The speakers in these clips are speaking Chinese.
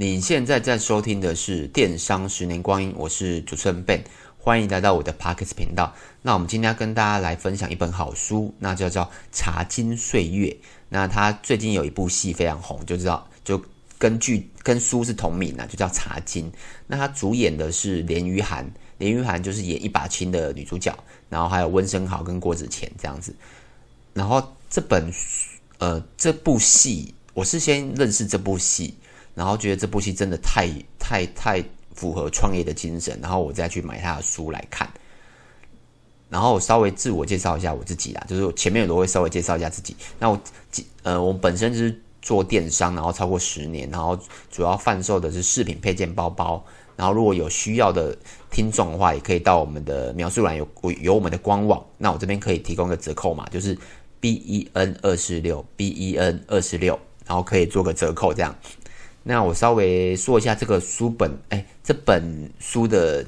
你现在在收听的是《电商十年光阴》，我是主持人 Ben，欢迎来到我的 Podcast 频道。那我们今天要跟大家来分享一本好书，那就叫《茶金岁月》。那他最近有一部戏非常红，就知道就根据跟书是同名的，就叫《茶金》。那他主演的是连俞涵，连俞涵就是演一把青的女主角，然后还有温升豪跟郭子乾这样子。然后这本呃这部戏，我是先认识这部戏。然后觉得这部戏真的太太太符合创业的精神，然后我再去买他的书来看。然后我稍微自我介绍一下我自己啦，就是我前面有都会稍微介绍一下自己。那我呃，我本身就是做电商，然后超过十年，然后主要贩售的是饰品、配件、包包。然后如果有需要的听众的话，也可以到我们的描述栏有有我们的官网，那我这边可以提供个折扣码，就是 B E N 二四六 B E N 二四六，然后可以做个折扣这样。那我稍微说一下这个书本，哎，这本书的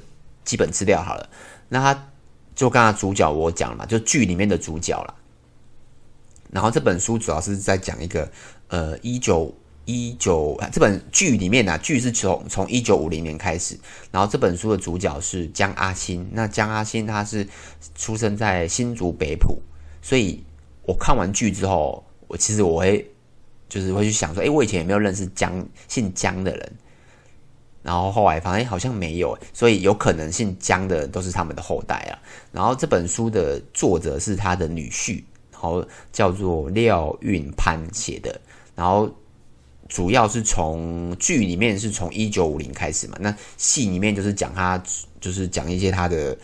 基本资料好了。那他就刚才主角我讲了嘛，就剧里面的主角了。然后这本书主要是在讲一个，呃，一九一九这本剧里面呢、啊，剧是从从一九五零年开始。然后这本书的主角是江阿新，那江阿新他是出生在新竹北埔，所以我看完剧之后，我其实我会。就是会去想说，哎，我以前有没有认识江姓江的人？然后后来发现好像没有，所以有可能姓江的都是他们的后代啊。然后这本书的作者是他的女婿，然后叫做廖运潘写的。然后主要是从剧里面是从一九五零开始嘛，那戏里面就是讲他，就是讲一些他的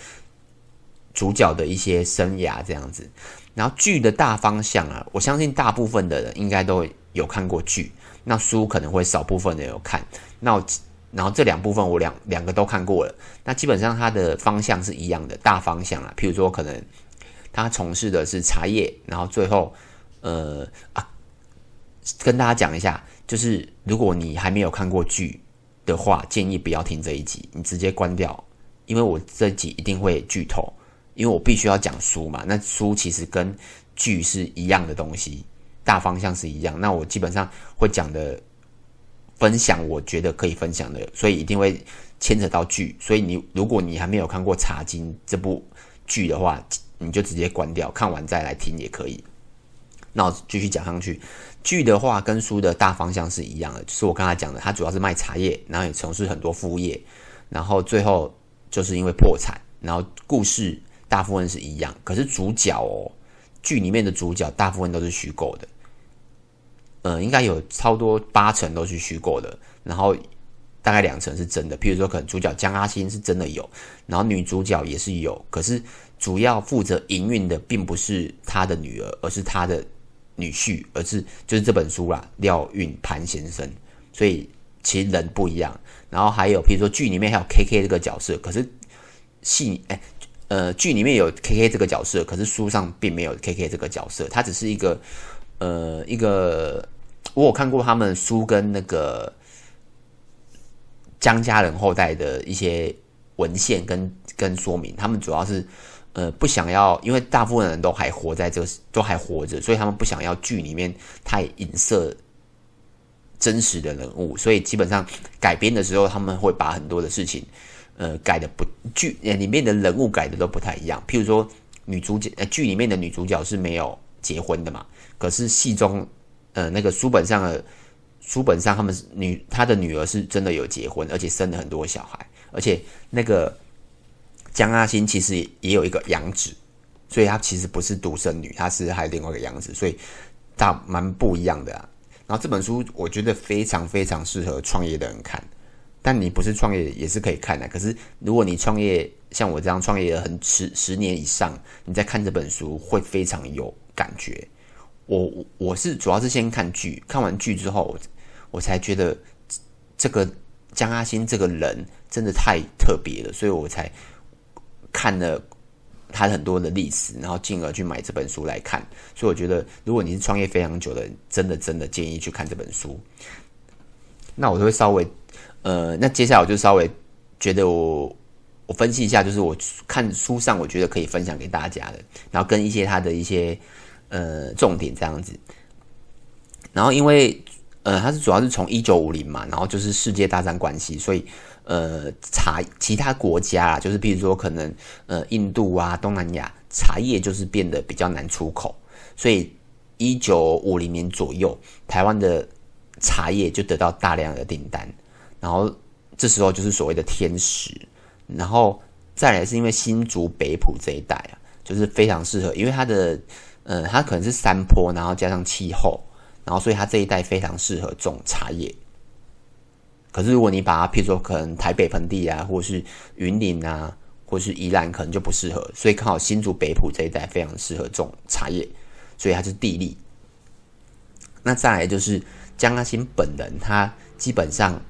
主角的一些生涯这样子。然后剧的大方向啊，我相信大部分的人应该都有看过剧，那书可能会少部分的有看。那然后这两部分我两两个都看过了，那基本上它的方向是一样的，大方向啊。譬如说，可能他从事的是茶叶，然后最后呃啊，跟大家讲一下，就是如果你还没有看过剧的话，建议不要听这一集，你直接关掉，因为我这集一定会剧透，因为我必须要讲书嘛。那书其实跟剧是一样的东西。大方向是一样，那我基本上会讲的分享，我觉得可以分享的，所以一定会牵扯到剧。所以你如果你还没有看过《茶经》这部剧的话，你就直接关掉，看完再来听也可以。那我继续讲上去，剧的话跟书的大方向是一样的，就是我刚才讲的，它主要是卖茶叶，然后也从事很多副业，然后最后就是因为破产，然后故事大部分是一样，可是主角哦，剧里面的主角大部分都是虚构的。嗯，应该有超多八成都是虚构的，然后大概两成是真的。譬如说，可能主角江阿新是真的有，然后女主角也是有，可是主要负责营运的并不是他的女儿，而是他的女婿，而是就是这本书啦，廖运潘先生。所以其实人不一样。然后还有譬如说剧里面还有 K K 这个角色，可是戏哎呃剧里面有 K K 这个角色，可是书上并没有 K K 这个角色，他只是一个呃一个。我有看过他们书跟那个江家人后代的一些文献跟跟说明，他们主要是呃不想要，因为大部分人都还活在这都还活着，所以他们不想要剧里面太影射真实的人物，所以基本上改编的时候，他们会把很多的事情呃改的不剧里面的人物改的都不太一样。譬如说女主角呃剧里面的女主角是没有结婚的嘛，可是戏中。呃，那个书本上的书本上，他们女他的女儿是真的有结婚，而且生了很多小孩，而且那个江阿欣其实也有一个养子，所以她其实不是独生女，她是还有另外一个养子，所以大蛮不一样的啊。然后这本书我觉得非常非常适合创业的人看，但你不是创业也是可以看的。可是如果你创业像我这样创业了很十十年以上，你再看这本书会非常有感觉。我我是主要是先看剧，看完剧之后，我才觉得这个江阿新这个人真的太特别了，所以我才看了他很多的历史，然后进而去买这本书来看。所以我觉得，如果你是创业非常久的人，真的真的建议去看这本书。那我就会稍微呃，那接下来我就稍微觉得我我分析一下，就是我看书上我觉得可以分享给大家的，然后跟一些他的一些。呃，重点这样子，然后因为呃，它是主要是从一九五零嘛，然后就是世界大战关系，所以呃，茶其他国家啊，就是比如说可能呃印度啊、东南亚茶叶就是变得比较难出口，所以一九五零年左右，台湾的茶叶就得到大量的订单，然后这时候就是所谓的天时，然后再来是因为新竹北埔这一带啊，就是非常适合，因为它的。呃，它可能是山坡，然后加上气候，然后所以它这一带非常适合种茶叶。可是如果你把它，譬如说可能台北盆地啊，或是云林啊，或是宜兰，可能就不适合。所以刚好新竹北埔这一带非常适合种茶叶，所以它是地利。那再来就是江阿新本人，他基本上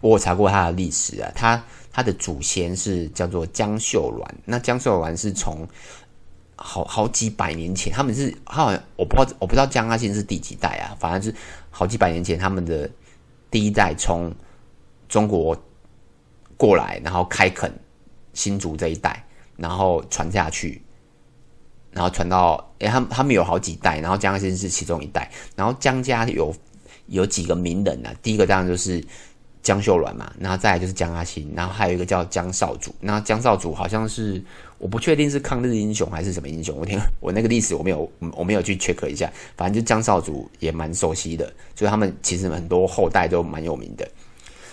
我有查过他的历史啊，他他的祖先是叫做江秀鸾，那江秀鸾是从。好好几百年前，他们是好像我不知道，我不知道江阿新是第几代啊，反正是好几百年前他们的第一代从中国过来，然后开垦新竹这一带，然后传下去，然后传到诶、欸，他们他们有好几代，然后江阿新是其中一代，然后江家有有几个名人啊，第一个当然就是江秀鸾嘛，然后再来就是江阿新，然后还有一个叫江少主，那江少主好像是。我不确定是抗日英雄还是什么英雄，我听我那个历史我没有我没有去 check 一下，反正就江少主也蛮熟悉的，所以他们其实很多后代都蛮有名的，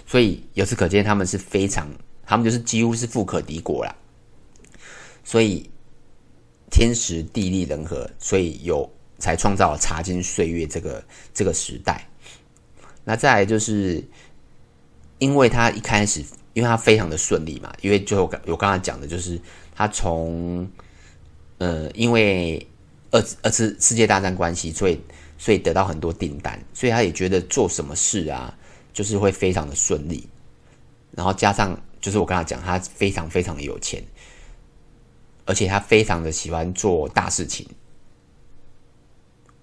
所以由此可见他们是非常，他们就是几乎是富可敌国啦，所以天时地利人和，所以有才创造了茶金岁月这个这个时代。那再来就是，因为他一开始，因为他非常的顺利嘛，因为就我我刚才讲的就是。他从，呃，因为二次二次世界大战关系，所以所以得到很多订单，所以他也觉得做什么事啊，就是会非常的顺利。然后加上就是我刚才讲，他非常非常的有钱，而且他非常的喜欢做大事情。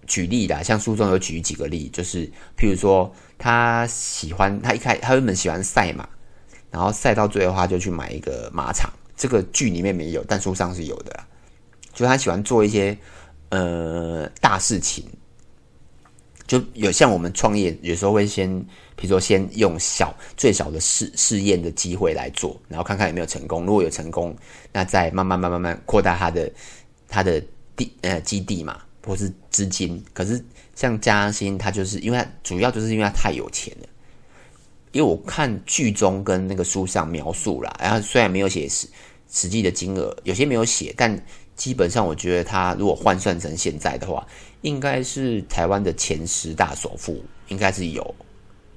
举例啦，像书中有举几个例，就是譬如说他喜欢他一开他原本喜欢赛马，然后赛到最后他就去买一个马场。这个剧里面没有，但书上是有的。就他喜欢做一些呃大事情，就有像我们创业，有时候会先，比如说先用小最小的试试验的机会来做，然后看看有没有成功。如果有成功，那再慢慢慢慢慢扩大他的他的地呃基地嘛，或是资金。可是像嘉兴，他就是因为他主要就是因为他太有钱了。因为我看剧中跟那个书上描述啦，然后虽然没有写实实际的金额，有些没有写，但基本上我觉得他如果换算成现在的话，应该是台湾的前十大首富，应该是有，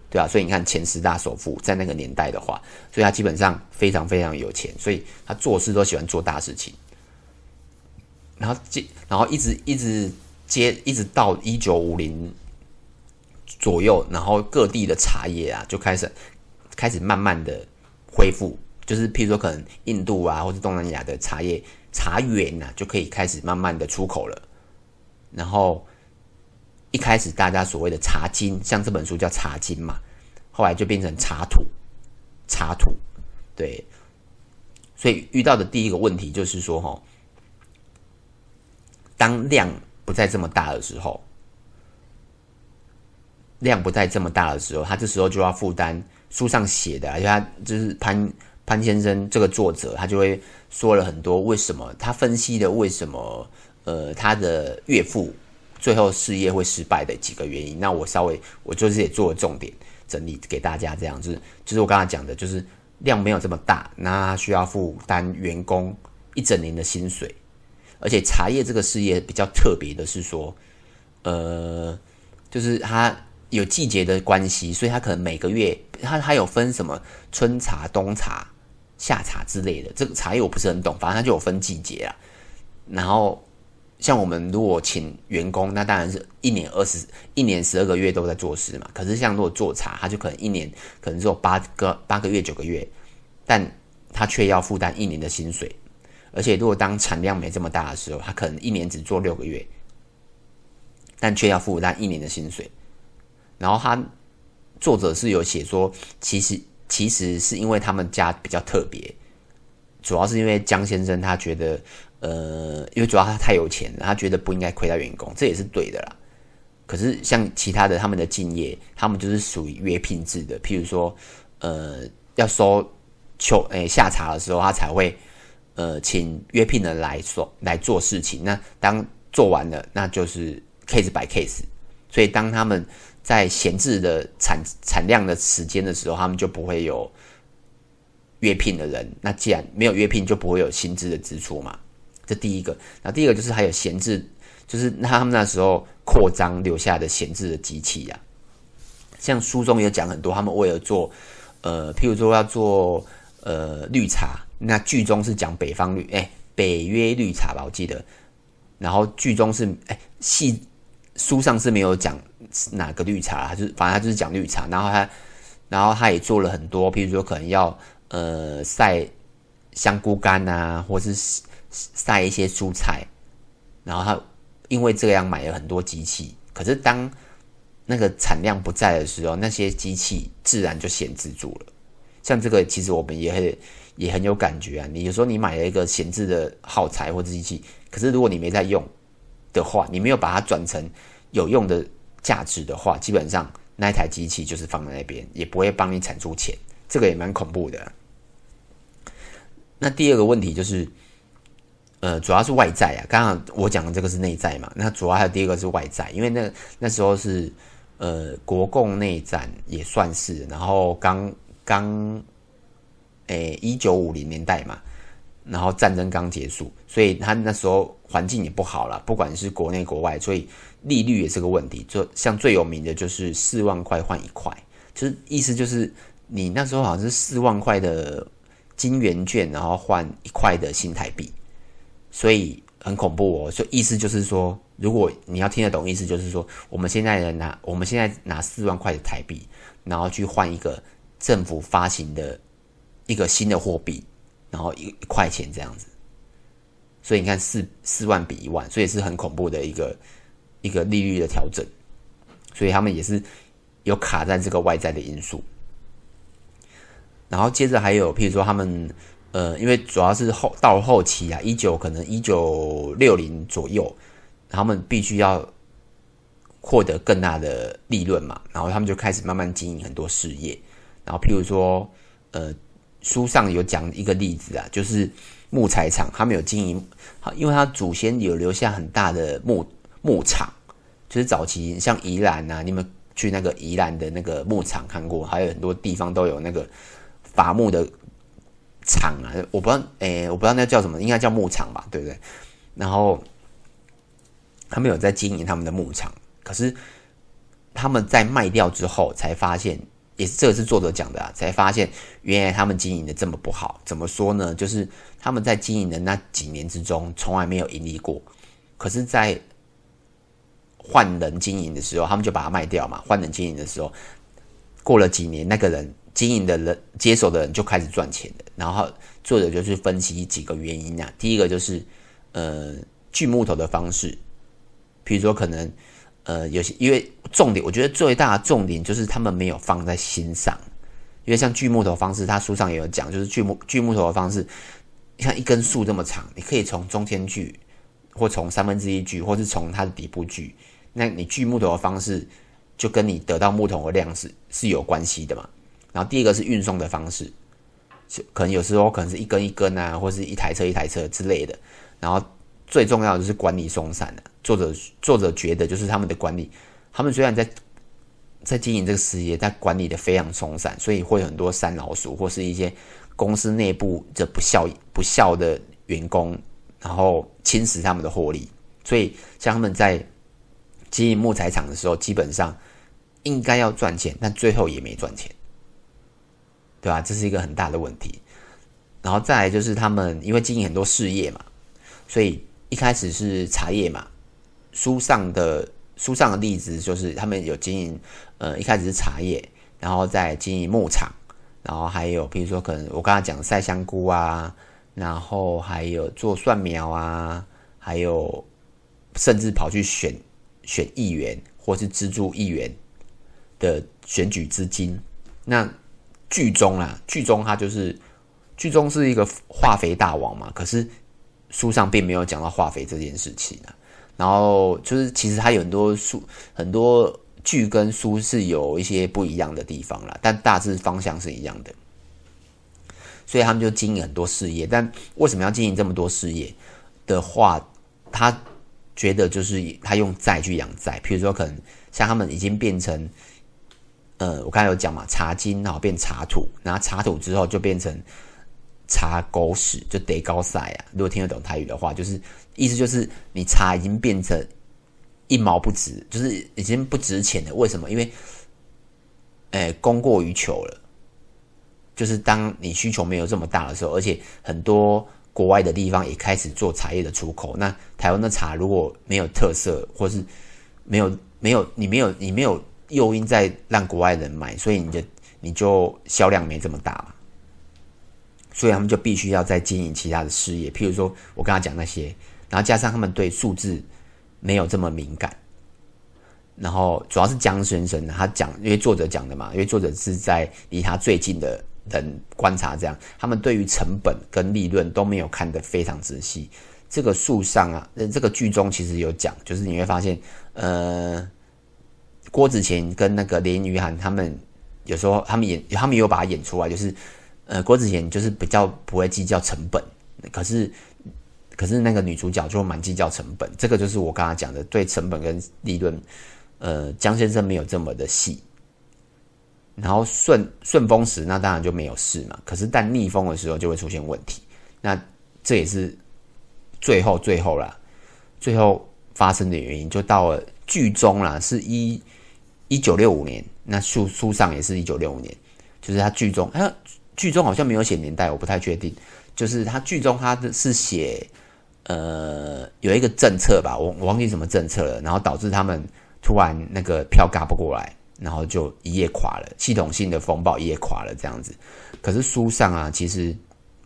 对啊，所以你看前十大首富在那个年代的话，所以他基本上非常非常有钱，所以他做事都喜欢做大事情，然后接，然后一直一直接，一直到一九五零。左右，然后各地的茶叶啊，就开始开始慢慢的恢复，就是譬如说，可能印度啊，或者东南亚的茶叶茶园啊，就可以开始慢慢的出口了。然后一开始大家所谓的茶金，像这本书叫茶金嘛，后来就变成茶土，茶土，对。所以遇到的第一个问题就是说，哈，当量不再这么大的时候。量不再这么大的时候，他这时候就要负担书上写的，而且他就是潘潘先生这个作者，他就会说了很多为什么，他分析的为什么，呃，他的岳父最后事业会失败的几个原因。那我稍微我就是也做了重点整理给大家，这样子，就是我刚才讲的，就是量没有这么大，那他需要负担员工一整年的薪水，而且茶叶这个事业比较特别的是说，呃，就是他。有季节的关系，所以它可能每个月，它它有分什么春茶、冬茶、夏茶之类的。这个茶叶我不是很懂，反正它就有分季节啊。然后像我们如果请员工，那当然是一年二十一年十二个月都在做事嘛。可是像如果做茶，它就可能一年可能只有八个八个月九个月，但他却要负担一年的薪水。而且如果当产量没这么大的时候，他可能一年只做六个月，但却要负担一年的薪水。然后他作者是有写说，其实其实是因为他们家比较特别，主要是因为江先生他觉得，呃，因为主要他太有钱，他觉得不应该亏待员工，这也是对的啦。可是像其他的他们的敬业，他们就是属于约聘制的。譬如说，呃，要收秋诶下茶的时候，他才会呃请约聘的来说来做事情。那当做完了，那就是 case by case。所以当他们在闲置的产产量的时间的时候，他们就不会有约聘的人。那既然没有约聘，就不会有薪资的支出嘛。这第一个。那第二个就是还有闲置，就是他们那时候扩张留下的闲置的机器呀、啊。像书中也讲很多，他们为了做呃，譬如说要做呃绿茶，那剧中是讲北方绿，哎，北约绿茶吧，我记得。然后剧中是哎，戏书上是没有讲。哪个绿茶？就是反正他就是讲绿茶，然后他，然后他也做了很多，譬如说可能要呃晒香菇干啊，或是晒一些蔬菜，然后他因为这样买了很多机器。可是当那个产量不在的时候，那些机器自然就闲置住了。像这个，其实我们也很也很有感觉啊。你有时候你买了一个闲置的耗材或者机器，可是如果你没在用的话，你没有把它转成有用的。价值的话，基本上那台机器就是放在那边，也不会帮你产出钱，这个也蛮恐怖的。那第二个问题就是，呃，主要是外债啊。刚刚我讲的这个是内在嘛，那主要还有第二个是外债，因为那那时候是呃国共内战也算是，然后刚刚诶一九五零年代嘛，然后战争刚结束，所以他那时候环境也不好了，不管是国内国外，所以。利率也是个问题，就像最有名的就是四万块换一块，就是意思就是你那时候好像是四万块的金圆券，然后换一块的新台币，所以很恐怖哦。所以意思就是说，如果你要听得懂，意思就是说，我们现在拿我们现在拿四万块的台币，然后去换一个政府发行的一个新的货币，然后一一块钱这样子，所以你看四四万比一万，所以是很恐怖的一个。一个利率的调整，所以他们也是有卡在这个外在的因素。然后接着还有，譬如说他们呃，因为主要是后到后期啊，一九可能一九六零左右，他们必须要获得更大的利润嘛，然后他们就开始慢慢经营很多事业。然后譬如说，呃，书上有讲一个例子啊，就是木材厂，他们有经营，因为他祖先有留下很大的木。牧场就是早期像宜兰啊，你们去那个宜兰的那个牧场看过，还有很多地方都有那个伐木的厂啊。我不知道，诶、欸，我不知道那叫什么，应该叫牧场吧，对不对？然后他们有在经营他们的牧场，可是他们在卖掉之后才发现，也是这个是作者讲的啊，才发现原来他们经营的这么不好。怎么说呢？就是他们在经营的那几年之中，从来没有盈利过，可是，在换人经营的时候，他们就把它卖掉嘛。换人经营的时候，过了几年，那个人经营的人接手的人就开始赚钱了。然后作者就去分析几个原因啊。第一个就是呃锯木头的方式，比如说可能呃有些因为重点，我觉得最大的重点就是他们没有放在心上。因为像锯木头方式，他书上也有讲，就是锯木锯木头的方式，像一根树这么长，你可以从中间锯，或从三分之一锯，或是从它的底部锯。那你锯木头的方式，就跟你得到木头的量是是有关系的嘛。然后第二个是运送的方式，可能有时候可能是一根一根啊，或是一台车一台车之类的。然后最重要的就是管理松散的。作者作者觉得就是他们的管理，他们虽然在在经营这个事业，但管理的非常松散，所以会有很多山老鼠或是一些公司内部的不孝不孝的员工，然后侵蚀他们的获利。所以像他们在经营木材厂的时候，基本上应该要赚钱，但最后也没赚钱，对吧？这是一个很大的问题。然后再来就是他们因为经营很多事业嘛，所以一开始是茶叶嘛。书上的书上的例子就是他们有经营，呃，一开始是茶叶，然后再经营牧场，然后还有比如说可能我刚才讲晒香菇啊，然后还有做蒜苗啊，还有甚至跑去选。选议员或是资助议员的选举资金，那剧中啊，剧中他就是剧中是一个化肥大王嘛，可是书上并没有讲到化肥这件事情啊。然后就是其实它有很多书，很多剧跟书是有一些不一样的地方啦，但大致方向是一样的。所以他们就经营很多事业，但为什么要经营这么多事业的话，他觉得就是他用债去养债，譬如说可能像他们已经变成，呃，我刚才有讲嘛，茶金然后变茶土，然后茶土之后就变成茶狗屎，就得高赛啊。如果听得懂台语的话，就是意思就是你茶已经变成一毛不值，就是已经不值钱了。为什么？因为，呃，供过于求了。就是当你需求没有这么大的时候，而且很多国外的地方也开始做茶叶的出口，那台湾的茶如果没有特色，或是没有没有你没有你没有诱因在让国外人买，所以你就你就销量没这么大嘛。所以他们就必须要再经营其他的事业，譬如说我刚才讲那些，然后加上他们对数字没有这么敏感，然后主要是江先生他讲，因为作者讲的嘛，因为作者是在离他最近的。人观察这样，他们对于成本跟利润都没有看得非常仔细。这个树上啊，这个剧中其实有讲，就是你会发现，呃，郭子乾跟那个连俞涵他们有时候他们演，他们有把它演出来，就是呃，郭子乾就是比较不会计较成本，可是可是那个女主角就蛮计较成本。这个就是我刚刚讲的，对成本跟利润，呃，江先生没有这么的细。然后顺顺风时，那当然就没有事嘛。可是，但逆风的时候就会出现问题。那这也是最后最后啦，最后发生的原因，就到了剧中啦，是一一九六五年。那书书上也是一九六五年，就是他剧中，哎，剧中好像没有写年代，我不太确定。就是他剧中他是写，呃，有一个政策吧，我忘记什么政策了，然后导致他们突然那个票嘎不过来。然后就一夜垮了，系统性的风暴一夜垮了这样子。可是书上啊，其实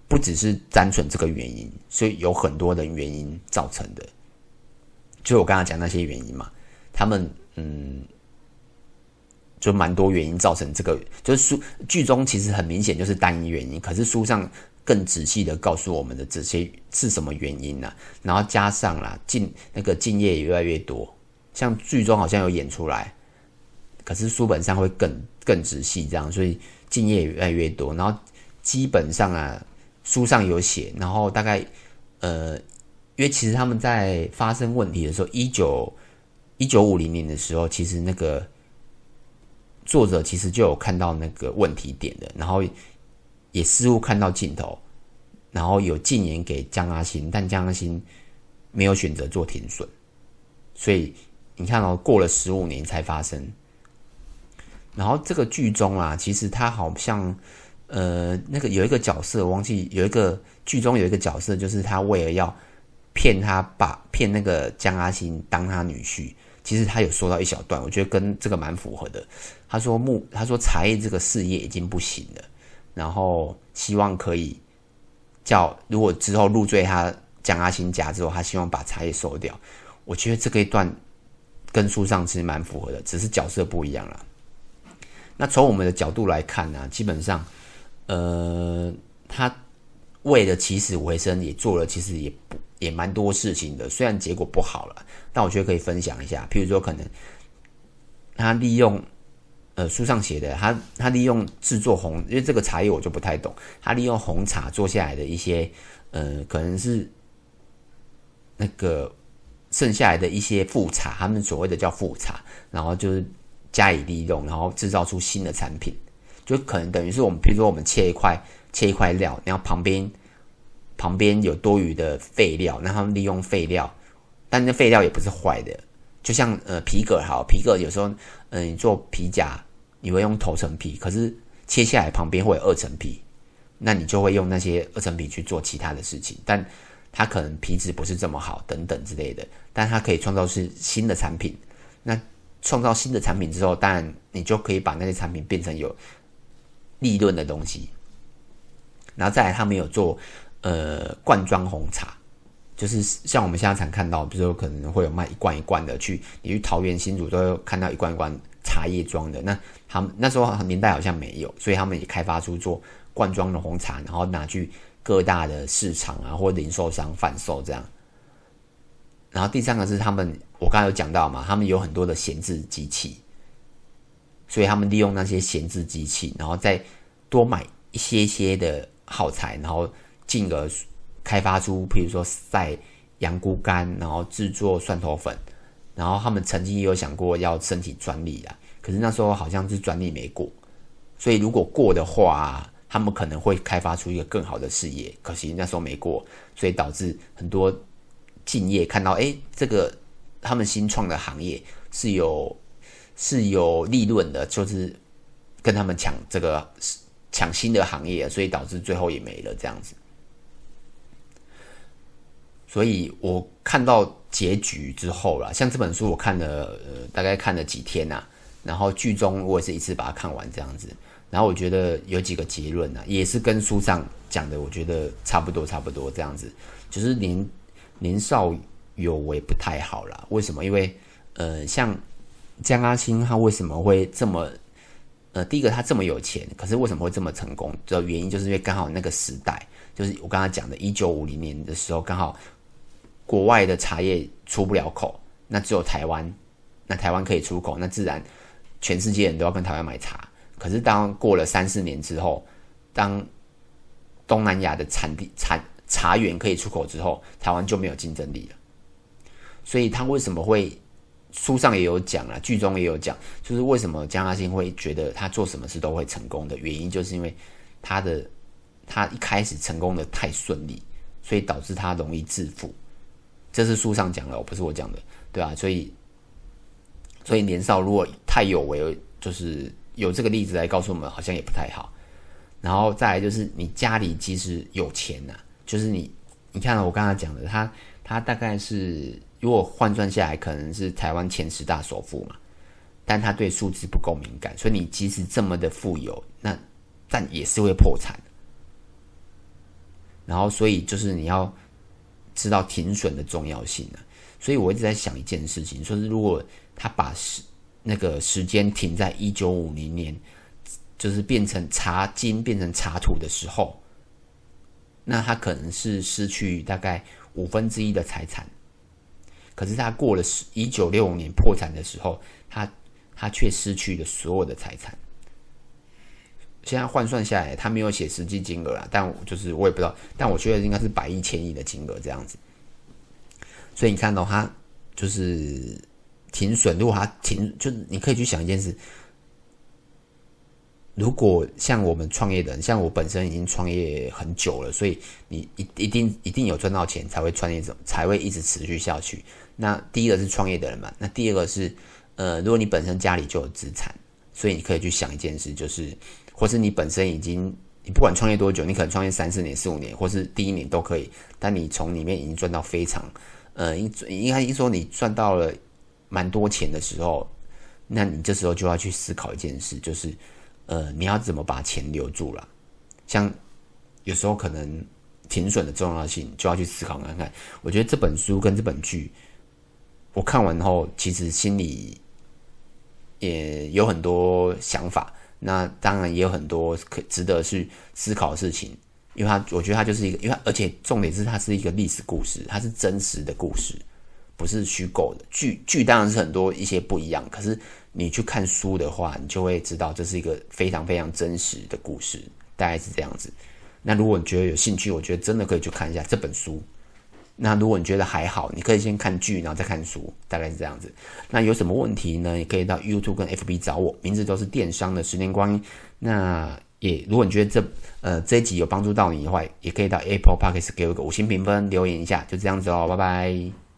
不只是单纯这个原因，所以有很多的原因造成的。就我刚才讲那些原因嘛，他们嗯，就蛮多原因造成这个。就是书剧中其实很明显就是单一原因，可是书上更仔细的告诉我们的这些是什么原因呢、啊？然后加上啦，竞那个竞业也越来越多，像剧中好像有演出来。可是书本上会更更仔细这样，所以竞业也越来越多。然后基本上啊，书上有写，然后大概呃，因为其实他们在发生问题的时候，一九一九五零年的时候，其实那个作者其实就有看到那个问题点的，然后也似乎看到尽头，然后有进言给江阿新，但江阿新没有选择做停损，所以你看哦，过了十五年才发生。然后这个剧中啊，其实他好像，呃，那个有一个角色，忘记有一个剧中有一个角色，就是他为了要骗他爸，骗那个江阿新当他女婿，其实他有说到一小段，我觉得跟这个蛮符合的。他说木，他说茶叶这个事业已经不行了，然后希望可以叫，如果之后入赘他江阿新家之后，他希望把茶叶收掉。我觉得这个一段跟书上其实蛮符合的，只是角色不一样了。那从我们的角度来看呢、基本上，呃，他为了起死回生，也做了其实也不也蛮多事情的。虽然结果不好了，但我觉得可以分享一下。譬如说，可能他利用呃书上写的，他他利用制作红，因为这个茶叶我就不太懂。他利用红茶做下来的一些呃，可能是那个剩下来的一些副茶，他们所谓的叫副茶，然后就是。加以利用，然后制造出新的产品，就可能等于是我们，比如说我们切一块切一块料，然后旁边旁边有多余的废料，那他们利用废料，但那废料也不是坏的，就像呃皮革好，皮革有时候嗯、你做皮夹，你会用头层皮，可是切下来旁边会有二层皮，那你就会用那些二层皮去做其他的事情，但它可能皮质不是这么好等等之类的，但它可以创造出新的产品，那。创造新的产品之后，当然你就可以把那些产品变成有利润的东西。然后再来，他们有做呃罐装红茶，就是像我们现在常看到，比如说可能会有卖一罐一罐的去，你去桃园新竹都有看到一罐一罐茶叶装的。那他们那时候年代好像没有，所以他们也开发出做罐装的红茶，然后拿去各大的市场啊或零售商贩售这样。然后第三个是他们，我刚才有讲到嘛，他们有很多的闲置机器，所以他们利用那些闲置机器，然后再多买一些些的耗材，然后进而开发出，譬如说晒羊菇干，然后制作蒜头粉，然后他们曾经也有想过要申请专利啊，可是那时候好像是专利没过，所以如果过的话，他们可能会开发出一个更好的事业，可惜那时候没过，所以导致很多。敬业看到，哎，这个他们新创的行业是有是有利润的，就是跟他们抢这个抢新的行业，所以导致最后也没了这样子。所以我看到结局之后啦，像这本书我看了，呃，大概看了几天呐，然后剧中我也是一次把它看完这样子，然后我觉得有几个结论呢，也是跟书上讲的，我觉得差不多差不多这样子，就是年。年少有为不太好啦，为什么？因为呃，像江阿星他为什么会这么呃，第一个他这么有钱，可是为什么会这么成功？的原因就是因为刚好那个时代，就是我刚才讲的，一九五零年的时候，刚好国外的茶叶出不了口，那只有台湾，那台湾可以出口，那自然全世界人都要跟台湾买茶。可是当过了三四年之后，当东南亚的产地产茶园可以出口之后，台湾就没有竞争力了。所以他为什么会书上也有讲了，剧中也有讲，就是为什么江阿星会觉得他做什么事都会成功的原因，就是因为他的他一开始成功的太顺利，所以导致他容易致富。这是书上讲的，不是我讲的，对啊，所以所以年少如果太有为，就是有这个例子来告诉我们，好像也不太好。然后再来就是你家里即使有钱呐、就是你，你看我刚才讲的，他他大概是如果换算下来，可能是台湾前十大首富嘛，但他对数字不够敏感，所以你即使这么的富有，那但也是会破产。然后，所以就是你要知道停损的重要性啊。所以我一直在想一件事情，说是如果他把时那个时间停在一九五零年，就是变成茶金变成茶土的时候。那他可能是失去大概五分之一的财产，可是他过了十一九六五年破产的时候，他他却失去了所有的财产。现在换算下来，他没有写实际金额啊，但就是我也不知道，但我觉得应该是百亿、千亿的金额这样子。所以你看到他就是停损，如果他停，就你可以去想一件事。如果像我们创业的人，像我本身已经创业很久了，所以你一一定一定有赚到钱才会创业，才会一直持续下去。那第一个是创业的人嘛，那第二个是，呃，如果你本身家里就有资产，所以你可以去想一件事，就是，或是你本身已经，你不管创业多久，你可能创业三四年、四五年，或是第一年都可以，但你从里面已经赚到非常，呃，应应该一说你赚到了蛮多钱的时候，那你这时候就要去思考一件事，就是。呃，你要怎么把钱留住了？像有时候可能停损的重要性，就要去思考看看。我觉得这本书跟这本剧，我看完后，其实心里也有很多想法。那当然也有很多可值得去思考的事情，因为它，我觉得它就是一个，因为而且重点是它是一个历史故事，它是真实的故事，不是虚构的。剧剧当然是很多一些不一样，可是。你去看书的话，你就会知道这是一个非常非常真实的故事，大概是这样子。那如果你觉得有兴趣，我觉得真的可以去看一下这本书。那如果你觉得还好，你可以先看剧，然后再看书，大概是这样子。那有什么问题呢？你可以到 YouTube 跟 FB 找我，名字都是电商的十年光阴。那也如果你觉得这呃这一集有帮助到你的话，也可以到 Apple Podcast 给我一个五星评分，留言一下，就这样子哦，拜拜。